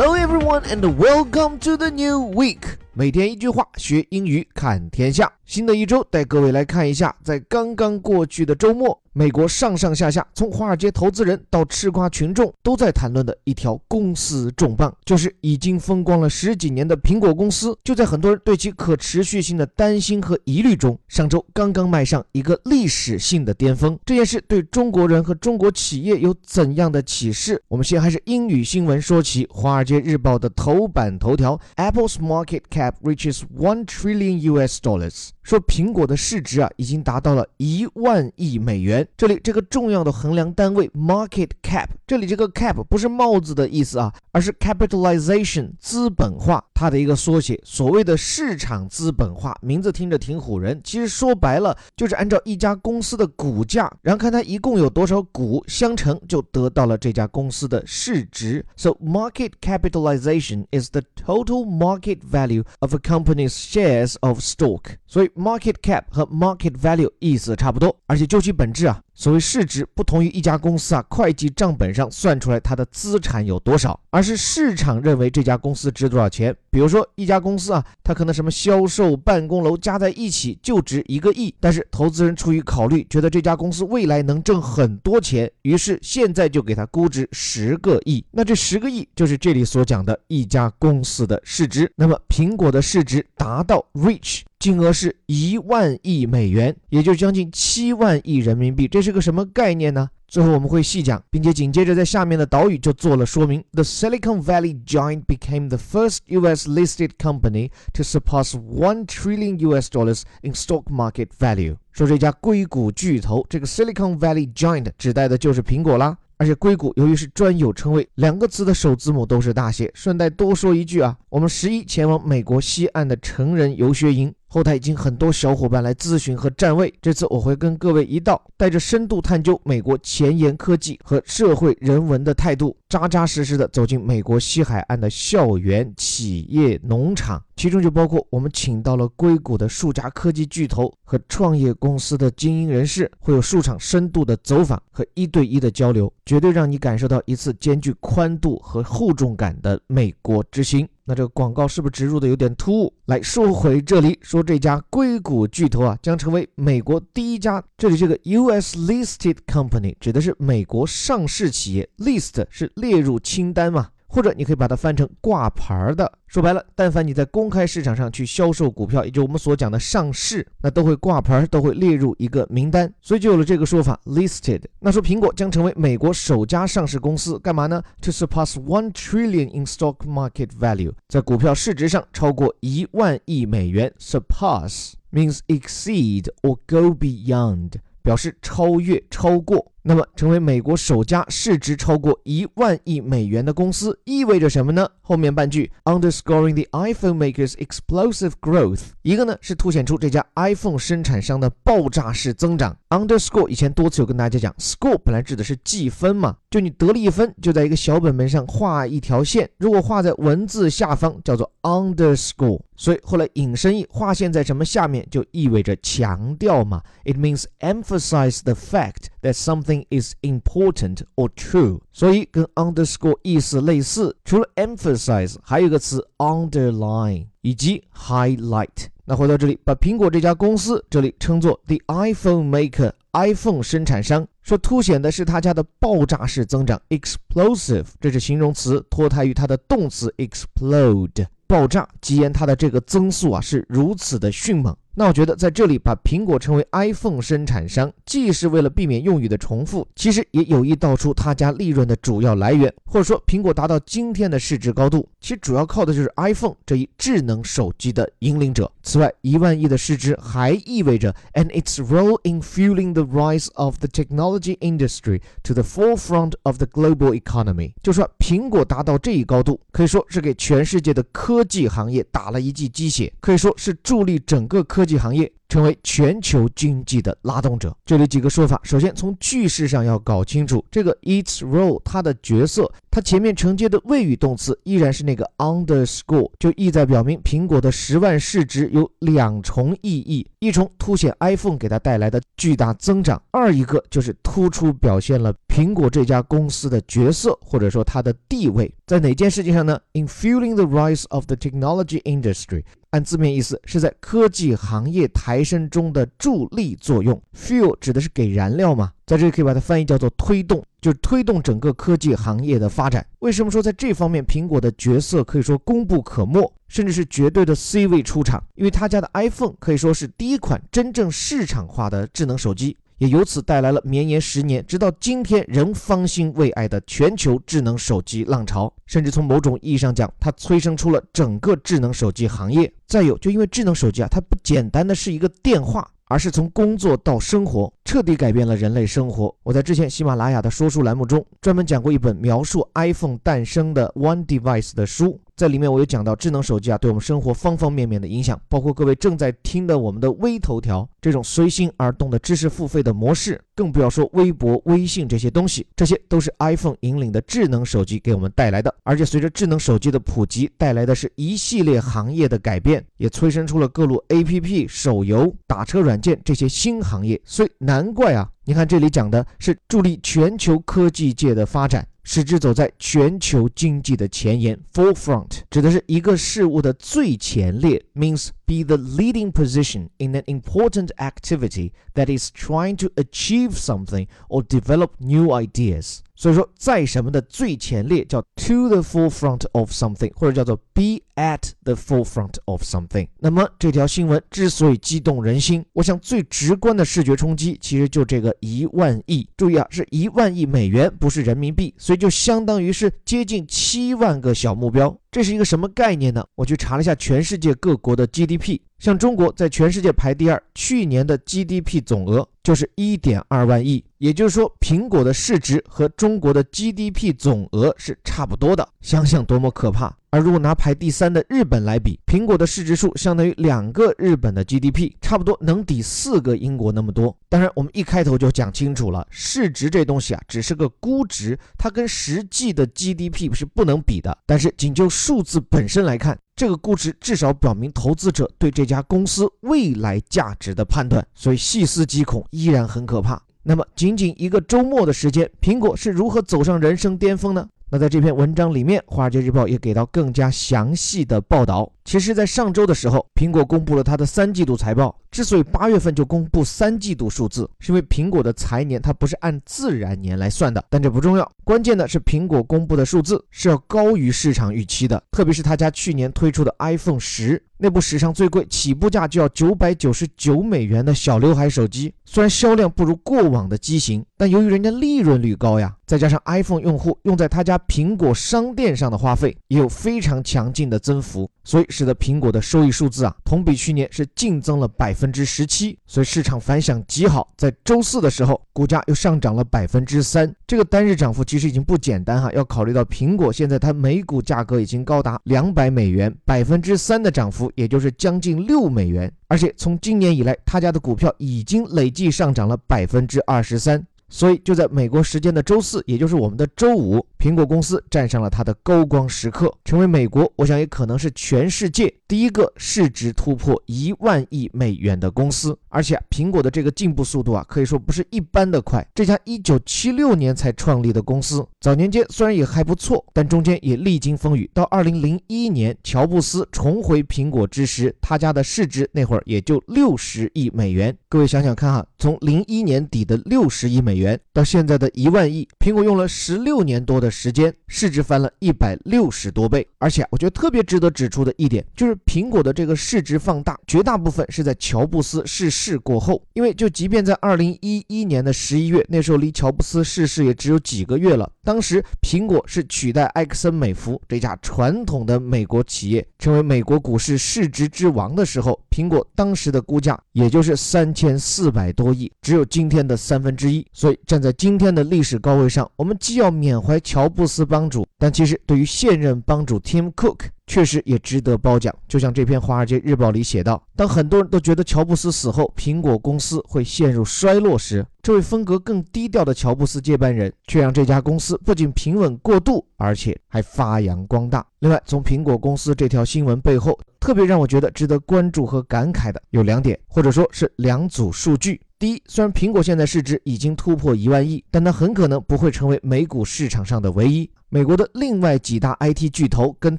Hello everyone and welcome to the new week。每天一句话，学英语看天下。新的一周，带各位来看一下，在刚刚过去的周末，美国上上下下，从华尔街投资人到吃瓜群众，都在谈论的一条公司重磅，就是已经风光了十几年的苹果公司。就在很多人对其可持续性的担心和疑虑中，上周刚刚迈上一个历史性的巅峰。这件事对中国人和中国企业有怎样的启示？我们先还是英语新闻说起，《华尔街日报》的头版头条：Apple's market cap reaches one trillion US dollars。说苹果的市值啊，已经达到了一万亿美元。这里这个重要的衡量单位 market cap，这里这个 cap 不是帽子的意思啊，而是 capitalization 资本化，它的一个缩写。所谓的市场资本化，名字听着挺唬人，其实说白了就是按照一家公司的股价，然后看它一共有多少股相乘，就得到了这家公司的市值。So market capitalization is the total market value of a company's shares of stock。所以 market cap 和 market value 意思差不多，而且究其本质啊。所谓市值不同于一家公司啊，会计账本上算出来它的资产有多少，而是市场认为这家公司值多少钱。比如说一家公司啊，它可能什么销售、办公楼加在一起就值一个亿，但是投资人出于考虑，觉得这家公司未来能挣很多钱，于是现在就给它估值十个亿。那这十个亿就是这里所讲的一家公司的市值。那么苹果的市值达到 Rich。金额是一万亿美元，也就是将近七万亿人民币。这是个什么概念呢？最后我们会细讲，并且紧接着在下面的岛语就做了说明。The Silicon Valley giant became the first U.S. listed company to surpass one trillion U.S. dollars in stock market value。说这家硅谷巨头，这个 Silicon Valley giant 指代的就是苹果啦。而且硅谷由于是专有称谓，两个词的首字母都是大写。顺带多说一句啊，我们十一前往美国西岸的成人游学营。后台已经很多小伙伴来咨询和占位，这次我会跟各位一道，带着深度探究美国前沿科技和社会人文的态度，扎扎实实的走进美国西海岸的校园、企业、农场，其中就包括我们请到了硅谷的数家科技巨头和创业公司的精英人士，会有数场深度的走访和一对一的交流，绝对让你感受到一次兼具宽度和厚重感的美国之星。那这个广告是不是植入的有点突兀？来说回这里，说这家硅谷巨头啊，将成为美国第一家。这里这个 U.S. listed company 指的是美国上市企业，list 是列入清单嘛。或者你可以把它翻成挂牌的，说白了，但凡你在公开市场上去销售股票，也就我们所讲的上市，那都会挂牌，都会列入一个名单，所以就有了这个说法 listed。那说苹果将成为美国首家上市公司，干嘛呢？To surpass one trillion in stock market value，在股票市值上超过一万亿美元。Surpass means exceed or go beyond，表示超越、超过。那么，成为美国首家市值超过一万亿美元的公司，意味着什么呢？后面半句 underscoring the iPhone makers' explosive growth，一个呢是凸显出这家 iPhone 生产商的爆炸式增长。underscore 以前多次有跟大家讲，score 本来指的是计分嘛，就你得了一分，就在一个小本本上画一条线，如果画在文字下方叫做 underscore，所以后来引申义划线在什么下面，就意味着强调嘛，it means emphasize the fact that something is important or true，所以跟 underscore 意思类似。除了 emphasize，还有一个词 underline 以及 highlight。那回到这里，把苹果这家公司这里称作 the iPhone maker，iPhone 生产商，说凸显的是他家的爆炸式增长，explosive，这是形容词，脱胎于它的动词 explode，爆炸，即言它的这个增速啊是如此的迅猛。那我觉得在这里把苹果称为 iPhone 生产商，既是为了避免用语的重复，其实也有意道出他家利润的主要来源，或者说苹果达到今天的市值高度，其主要靠的就是 iPhone 这一智能手机的引领者。此外，一万亿的市值还意味着 and its role in fueling the rise of the technology industry to the forefront of the global economy，就说苹果达到这一高度，可以说是给全世界的科技行业打了一剂鸡血，可以说是助力整个科。技行业成为全球经济的拉动者。这里几个说法，首先从句式上要搞清楚这个 its role 它的角色，它前面承接的谓语动词依然是那个 underscore，就意在表明苹果的十万市值有两重意义：一重凸显 iPhone 给它带来的巨大增长，二一个就是突出表现了苹果这家公司的角色或者说它的地位在哪件事情上呢？In fueling the rise of the technology industry。按字面意思，是在科技行业抬抬升中的助力作用。Fuel 指的是给燃料嘛，在这里可以把它翻译叫做推动，就是推动整个科技行业的发展。为什么说在这方面苹果的角色可以说功不可没，甚至是绝对的 C 位出场？因为他家的 iPhone 可以说是第一款真正市场化的智能手机。也由此带来了绵延十年，直到今天仍方兴未艾的全球智能手机浪潮。甚至从某种意义上讲，它催生出了整个智能手机行业。再有，就因为智能手机啊，它不简单的是一个电话，而是从工作到生活，彻底改变了人类生活。我在之前喜马拉雅的说书栏目中，专门讲过一本描述 iPhone 诞生的 One Device 的书。在里面，我有讲到智能手机啊，对我们生活方方面面的影响，包括各位正在听的我们的微头条这种随心而动的知识付费的模式，更不要说微博、微信这些东西，这些都是 iPhone 引领的智能手机给我们带来的。而且随着智能手机的普及，带来的是一系列行业的改变，也催生出了各路 APP、手游、打车软件这些新行业。所以难怪啊，你看这里讲的是助力全球科技界的发展。使之走在全球经济的前沿，forefront 指的是一个事物的最前列，means be the leading position in an important activity that is trying to achieve something or develop new ideas。 所以说，在什么的最前列叫 to the forefront of something，或者叫做 be at the forefront of something。那么这条新闻之所以激动人心，我想最直观的视觉冲击其实就这个一万亿。注意啊，是一万亿美元，不是人民币，所以就相当于是接近七万个小目标。这是一个什么概念呢？我去查了一下全世界各国的 GDP，像中国在全世界排第二，去年的 GDP 总额就是一点二万亿，也就是说，苹果的市值和中国的 GDP 总额是差不多的。想想多么可怕！而如果拿排第三的日本来比，苹果的市值数相当于两个日本的 GDP，差不多能抵四个英国那么多。当然，我们一开头就讲清楚了，市值这东西啊，只是个估值，它跟实际的 GDP 是不能比的。但是仅就数字本身来看，这个估值至少表明投资者对这家公司未来价值的判断。所以细思极恐，依然很可怕。那么，仅仅一个周末的时间，苹果是如何走上人生巅峰呢？那在这篇文章里面，《华尔街日报》也给到更加详细的报道。其实，在上周的时候，苹果公布了它的三季度财报。之所以八月份就公布三季度数字，是因为苹果的财年它不是按自然年来算的。但这不重要，关键的是苹果公布的数字是要高于市场预期的。特别是他家去年推出的 iPhone 十，那部史上最贵、起步价就要九百九十九美元的小刘海手机，虽然销量不如过往的机型，但由于人家利润率高呀，再加上 iPhone 用户用在他家苹果商店上的花费也有非常强劲的增幅。所以使得苹果的收益数字啊，同比去年是净增了百分之十七，所以市场反响极好。在周四的时候，股价又上涨了百分之三，这个单日涨幅其实已经不简单哈。要考虑到苹果现在它每股价格已经高达两百美元，百分之三的涨幅，也就是将近六美元。而且从今年以来，他家的股票已经累计上涨了百分之二十三。所以就在美国时间的周四，也就是我们的周五，苹果公司站上了它的高光时刻，成为美国，我想也可能是全世界第一个市值突破一万亿美元的公司。而且苹果的这个进步速度啊，可以说不是一般的快。这家一九七六年才创立的公司，早年间虽然也还不错，但中间也历经风雨。到二零零一年，乔布斯重回苹果之时，他家的市值那会儿也就六十亿美元。各位想想看哈，从零一年底的六十亿美。元元到现在的一万亿，苹果用了十六年多的时间，市值翻了一百六十多倍。而且我觉得特别值得指出的一点，就是苹果的这个市值放大，绝大部分是在乔布斯逝世过后。因为就即便在二零一一年的十一月，那时候离乔布斯逝世也只有几个月了。当时苹果是取代埃克森美孚这家传统的美国企业，成为美国股市市值之王的时候，苹果当时的估价也就是三千四百多亿，只有今天的三分之一。所以站在今天的历史高位上，我们既要缅怀乔布斯帮主，但其实对于现任帮主 Tim Cook。确实也值得褒奖。就像这篇《华尔街日报》里写道：“当很多人都觉得乔布斯死后苹果公司会陷入衰落时，这位风格更低调的乔布斯接班人却让这家公司不仅平稳过渡，而且还发扬光大。”另外，从苹果公司这条新闻背后，特别让我觉得值得关注和感慨的有两点，或者说是两组数据。第一，虽然苹果现在市值已经突破一万亿，但它很可能不会成为美股市场上的唯一。美国的另外几大 IT 巨头跟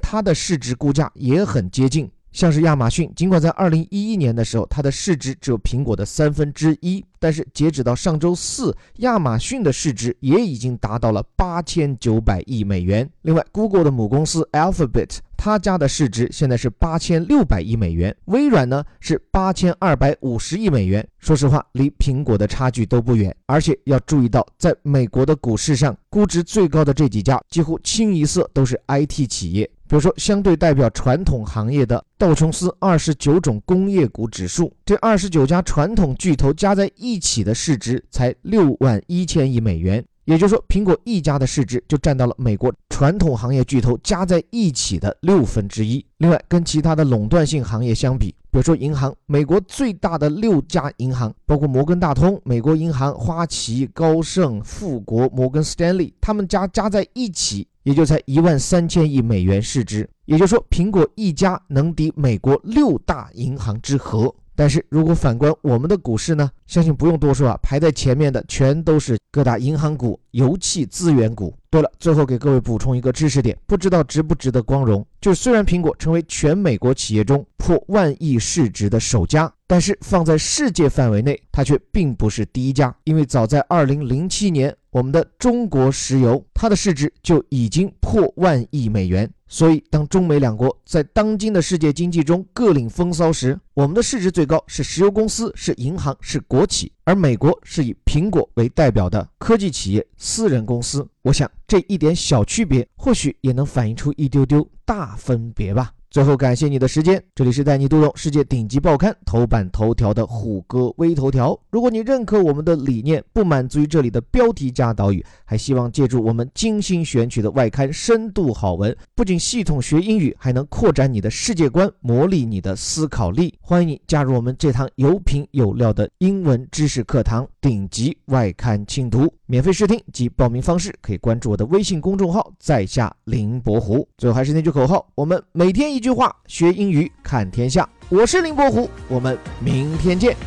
它的市值估价也很接近，像是亚马逊，尽管在2011年的时候它的市值只有苹果的三分之一，但是截止到上周四，亚马逊的市值也已经达到了八千九百亿美元。另外，Google 的母公司 Alphabet。他家的市值现在是八千六百亿美元，微软呢是八千二百五十亿美元。说实话，离苹果的差距都不远。而且要注意到，在美国的股市上，估值最高的这几家几乎清一色都是 IT 企业。比如说，相对代表传统行业的道琼斯二十九种工业股指数，这二十九家传统巨头加在一起的市值才六万一千亿美元。也就是说，苹果一家的市值就占到了美国传统行业巨头加在一起的六分之一。另外，跟其他的垄断性行业相比，比如说银行，美国最大的六家银行，包括摩根大通、美国银行、花旗、高盛、富国、摩根斯坦利，他们家加在一起也就才一万三千亿美元市值。也就是说，苹果一家能抵美国六大银行之和。但是如果反观我们的股市呢？相信不用多说啊，排在前面的全都是各大银行股、油气资源股。对了，最后给各位补充一个知识点，不知道值不值得光荣？就是虽然苹果成为全美国企业中破万亿市值的首家，但是放在世界范围内，它却并不是第一家。因为早在二零零七年，我们的中国石油，它的市值就已经破万亿美元。所以，当中美两国在当今的世界经济中各领风骚时，我们的市值最高是石油公司、是银行、是国企，而美国是以苹果为代表的科技企业、私人公司。我想，这一点小区别，或许也能反映出一丢丢大分别吧。最后感谢你的时间，这里是带你读懂世界顶级报刊头版头条的虎哥微头条。如果你认可我们的理念，不满足于这里的标题加导语，还希望借助我们精心选取的外刊深度好文，不仅系统学英语，还能扩展你的世界观，磨砺你的思考力。欢迎你加入我们这堂有品有料的英文知识课堂——顶级外刊精读。免费试听及报名方式可以关注我的微信公众号，在下林伯虎。最后还是那句口号：我们每天一。一句话，学英语看天下。我是林伯虎，我们明天见。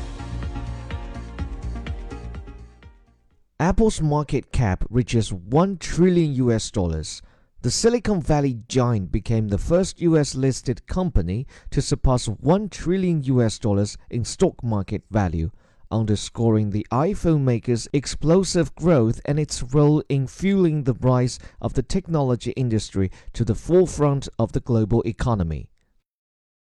Apple's market cap reaches 1 trillion US dollars. The Silicon Valley giant became the first US listed company to surpass 1 trillion US dollars in stock market value underscoring the iPhone maker's explosive growth and its role in fueling the rise of the technology industry to the forefront of the global economy.